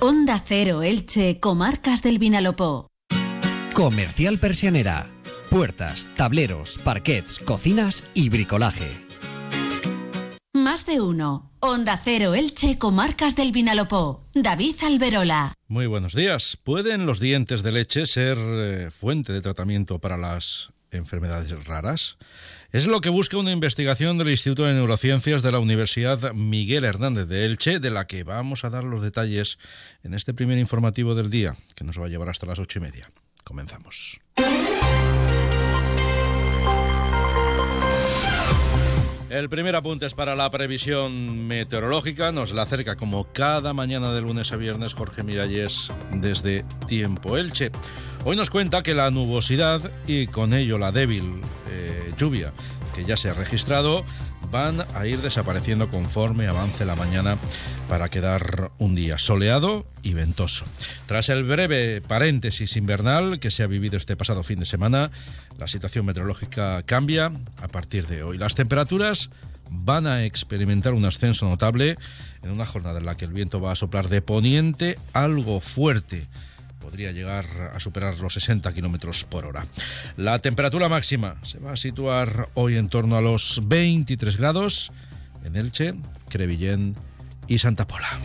Onda Cero Elche, Comarcas del Vinalopó. Comercial Persianera. Puertas, tableros, parquets, cocinas y bricolaje. Más de uno. Onda Cero Elche, Comarcas del Vinalopó. David Alberola. Muy buenos días. ¿Pueden los dientes de leche ser eh, fuente de tratamiento para las enfermedades raras? Es lo que busca una investigación del Instituto de Neurociencias de la Universidad Miguel Hernández de Elche, de la que vamos a dar los detalles en este primer informativo del día, que nos va a llevar hasta las ocho y media. Comenzamos. El primer apunte es para la previsión meteorológica. Nos la acerca como cada mañana de lunes a viernes Jorge Miralles desde Tiempo Elche. Hoy nos cuenta que la nubosidad y con ello la débil eh, lluvia que ya se ha registrado van a ir desapareciendo conforme avance la mañana para quedar un día soleado y ventoso. Tras el breve paréntesis invernal que se ha vivido este pasado fin de semana, la situación meteorológica cambia a partir de hoy. Las temperaturas van a experimentar un ascenso notable en una jornada en la que el viento va a soplar de poniente algo fuerte podría llegar a superar los 60 kilómetros por hora. La temperatura máxima se va a situar hoy en torno a los 23 grados en Elche, Crevillén y Santa Pola.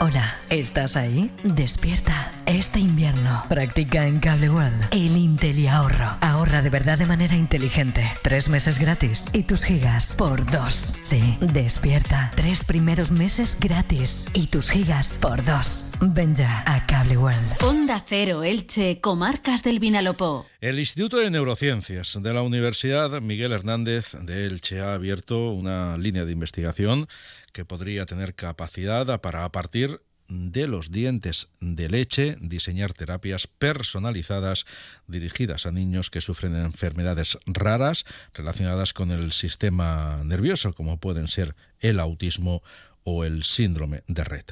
Hola, ¿estás ahí? Despierta. Este invierno practica en Cable World el Intel ahorro. Ahorra de verdad de manera inteligente. Tres meses gratis y tus gigas por dos. Sí, despierta. Tres primeros meses gratis y tus gigas por dos. Ven ya a Cable World. Onda Cero Elche, Comarcas del Vinalopó. El Instituto de Neurociencias de la Universidad Miguel Hernández de Elche ha abierto una línea de investigación que podría tener capacidad para a partir de los dientes de leche, diseñar terapias personalizadas dirigidas a niños que sufren enfermedades raras relacionadas con el sistema nervioso, como pueden ser el autismo o el síndrome de red.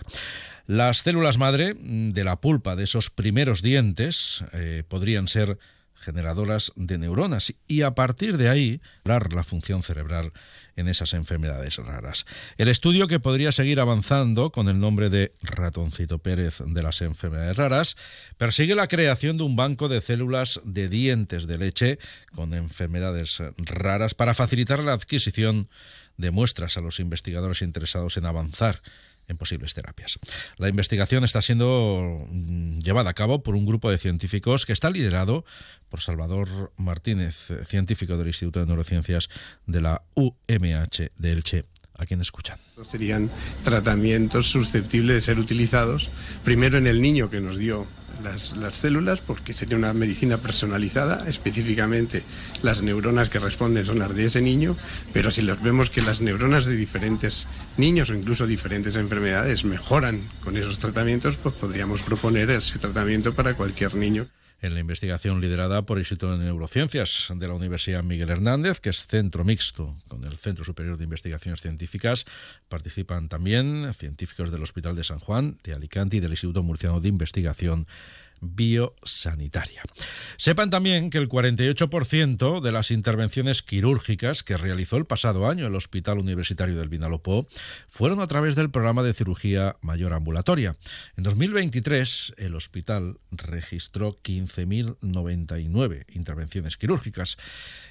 Las células madre de la pulpa de esos primeros dientes eh, podrían ser generadoras de neuronas y a partir de ahí dar la función cerebral en esas enfermedades raras. El estudio que podría seguir avanzando con el nombre de Ratoncito Pérez de las enfermedades raras persigue la creación de un banco de células de dientes de leche con enfermedades raras para facilitar la adquisición de muestras a los investigadores interesados en avanzar en posibles terapias. La investigación está siendo mm, llevada a cabo por un grupo de científicos que está liderado por Salvador Martínez, científico del Instituto de Neurociencias de la UMH de Elche a quien escuchan. Serían tratamientos susceptibles de ser utilizados primero en el niño que nos dio las, las, células, porque sería una medicina personalizada, específicamente las neuronas que responden son las de ese niño, pero si los vemos que las neuronas de diferentes niños o incluso diferentes enfermedades mejoran con esos tratamientos, pues podríamos proponer ese tratamiento para cualquier niño en la investigación liderada por el Instituto de Neurociencias de la Universidad Miguel Hernández, que es centro mixto con el Centro Superior de Investigaciones Científicas. Participan también científicos del Hospital de San Juan, de Alicante y del Instituto Murciano de Investigación biosanitaria. Sepan también que el 48% de las intervenciones quirúrgicas que realizó el pasado año el Hospital Universitario del Vinalopó fueron a través del programa de cirugía mayor ambulatoria. En 2023 el hospital registró 15.099 intervenciones quirúrgicas.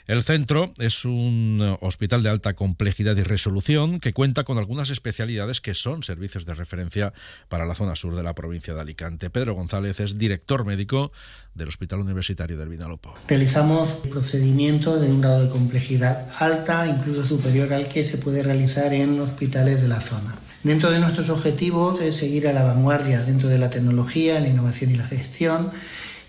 El centro es un hospital de alta complejidad y resolución que cuenta con algunas especialidades que son servicios de referencia para la zona sur de la provincia de Alicante. Pedro González es director médico del Hospital Universitario del Vinalopó. Realizamos procedimientos de un grado de complejidad alta, incluso superior al que se puede realizar en hospitales de la zona. Dentro de nuestros objetivos es seguir a la vanguardia dentro de la tecnología, la innovación y la gestión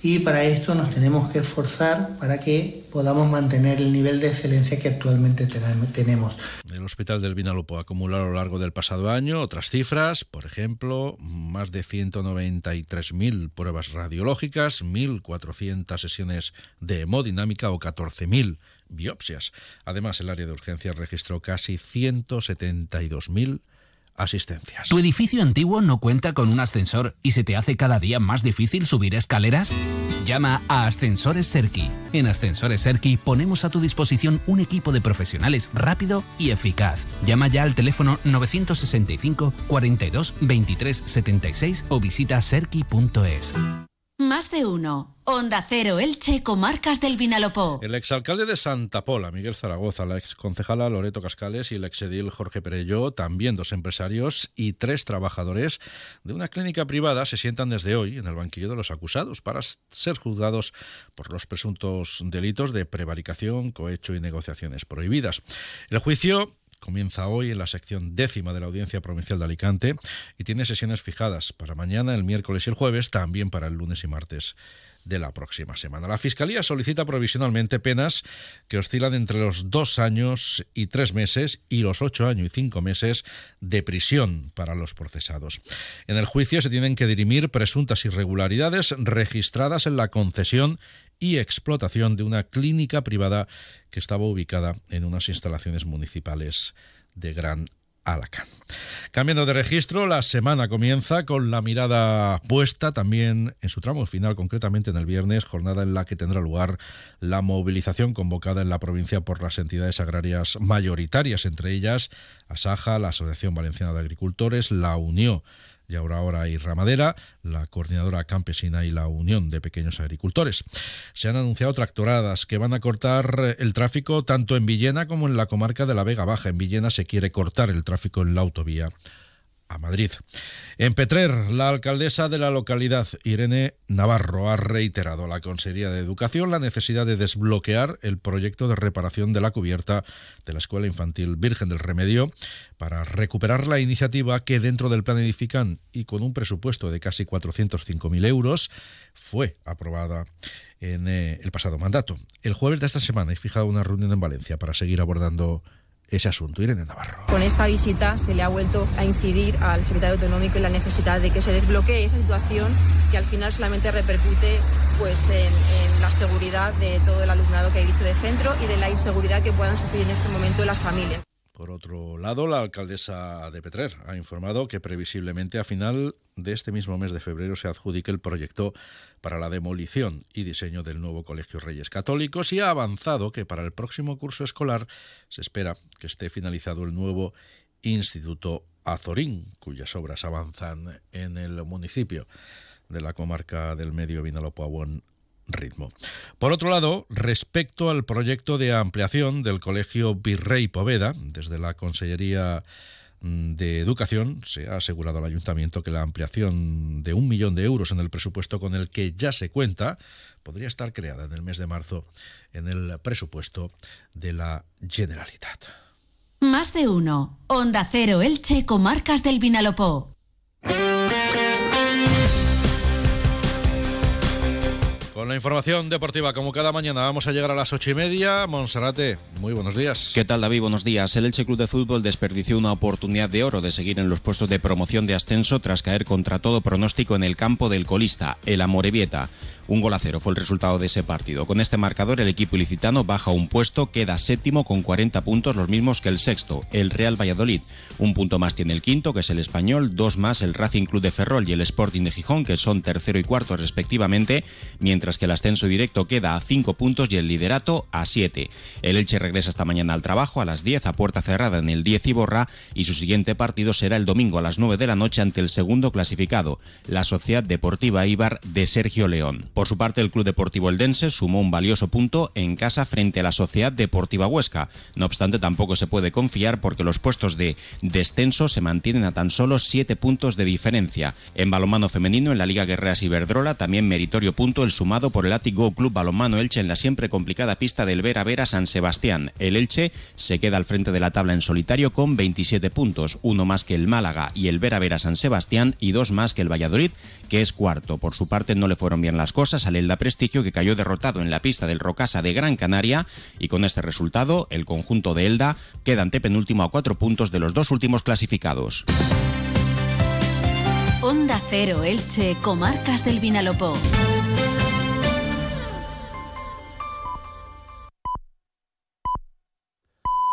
y para esto nos tenemos que esforzar para que podamos mantener el nivel de excelencia que actualmente tenemos. El Hospital del Vinalopó acumuló a lo largo del pasado año otras cifras, por ejemplo, más de 193.000 pruebas radiológicas, 1.400 sesiones de hemodinámica o 14.000 biopsias. Además, el área de urgencias registró casi 172.000 asistencias. ¿Tu edificio antiguo no cuenta con un ascensor y se te hace cada día más difícil subir escaleras? Llama a Ascensores Serki. En Ascensores Serki ponemos a tu disposición un equipo de profesionales rápido y eficaz. Llama ya al teléfono 965 42 23 76 o visita serki.es. Más de uno. Onda Cero Elche, Comarcas del Vinalopó. El exalcalde de Santa Pola, Miguel Zaragoza, la exconcejala Loreto Cascales y el exedil Jorge Perello, también dos empresarios y tres trabajadores de una clínica privada, se sientan desde hoy en el banquillo de los acusados para ser juzgados por los presuntos delitos de prevaricación, cohecho y negociaciones prohibidas. El juicio comienza hoy en la sección décima de la Audiencia Provincial de Alicante y tiene sesiones fijadas para mañana, el miércoles y el jueves, también para el lunes y martes de la próxima semana. La Fiscalía solicita provisionalmente penas que oscilan entre los dos años y tres meses y los ocho años y cinco meses de prisión para los procesados. En el juicio se tienen que dirimir presuntas irregularidades registradas en la concesión y explotación de una clínica privada que estaba ubicada en unas instalaciones municipales de Gran Alacán. Cambiando de registro, la semana comienza con la mirada puesta también en su tramo final, concretamente en el viernes, jornada en la que tendrá lugar la movilización convocada en la provincia por las entidades agrarias mayoritarias, entre ellas Asaja, la Asociación Valenciana de Agricultores, la Unión y ahora ahora y Ramadera, la Coordinadora Campesina y la Unión de Pequeños Agricultores. Se han anunciado tractoradas que van a cortar el tráfico tanto en Villena como en la comarca de la Vega Baja. En Villena se quiere cortar el tráfico en la autovía a Madrid. En Petrer, la alcaldesa de la localidad, Irene Navarro, ha reiterado a la Consejería de Educación la necesidad de desbloquear el proyecto de reparación de la cubierta de la Escuela Infantil Virgen del Remedio para recuperar la iniciativa que dentro del plan Edifican y con un presupuesto de casi 405.000 euros fue aprobada en eh, el pasado mandato. El jueves de esta semana he fijado una reunión en Valencia para seguir abordando ese asunto. Irene Navarro. Con esta visita se le ha vuelto a incidir al secretario autonómico en la necesidad de que se desbloquee esa situación que al final solamente repercute pues en, en, la seguridad de todo el alumnado que he dicho de centro y de la inseguridad que puedan sufrir en este momento las familias. Por otro lado, la alcaldesa de Petrer ha informado que previsiblemente a final de este mismo mes de febrero se adjudique el proyecto para la demolición y diseño del nuevo Colegio Reyes Católicos y ha avanzado que para el próximo curso escolar se espera que esté finalizado el nuevo Instituto Azorín, cuyas obras avanzan en el municipio de la comarca del Medio Vinalopó ritmo. Por otro lado, respecto al proyecto de ampliación del Colegio Virrey Poveda, desde la Consellería mm, de Educación se ha asegurado al Ayuntamiento que la ampliación de un millón de euros en el presupuesto con el que ya se cuenta podría estar creada en el mes de marzo en el presupuesto de la Generalitat. Más de uno. Onda Cero Elche, Comarcas del Vinalopó. La información deportiva, como cada mañana, vamos a llegar a las ocho y media. Monserrate, muy buenos días. ¿Qué tal, David? Buenos días. El Elche Club de Fútbol desperdició una oportunidad de oro de seguir en los puestos de promoción de ascenso tras caer contra todo pronóstico en el campo del colista, el Amorebieta. Un gol a cero fue el resultado de ese partido. Con este marcador, el equipo ilicitano baja un puesto, queda séptimo con 40 puntos, los mismos que el sexto, el Real Valladolid. Un punto más tiene el quinto, que es el Español, dos más el Racing Club de Ferrol y el Sporting de Gijón, que son tercero y cuarto respectivamente, mientras que el ascenso directo queda a cinco puntos y el liderato a siete. El Elche regresa esta mañana al trabajo a las 10 a puerta cerrada en el 10 y borra y su siguiente partido será el domingo a las 9 de la noche ante el segundo clasificado, la Sociedad Deportiva Ibar de Sergio León. Por su parte, el Club Deportivo Eldense sumó un valioso punto en casa frente a la Sociedad Deportiva Huesca. No obstante, tampoco se puede confiar porque los puestos de descenso se mantienen a tan solo siete puntos de diferencia. En balonmano femenino, en la Liga Guerreras Iberdrola, también meritorio punto el sumado por el Atigo Club Balonmano Elche en la siempre complicada pista del Vera Vera San Sebastián. El Elche se queda al frente de la tabla en solitario con 27 puntos, uno más que el Málaga y el Vera Vera San Sebastián y dos más que el Valladolid, que es cuarto. Por su parte, no le fueron bien las cosas al Elda Prestigio, que cayó derrotado en la pista del Rocasa de Gran Canaria, y con este resultado, el conjunto de Elda queda antepenúltimo a cuatro puntos de los dos últimos clasificados. Onda Cero Elche, Comarcas del Vinalopó.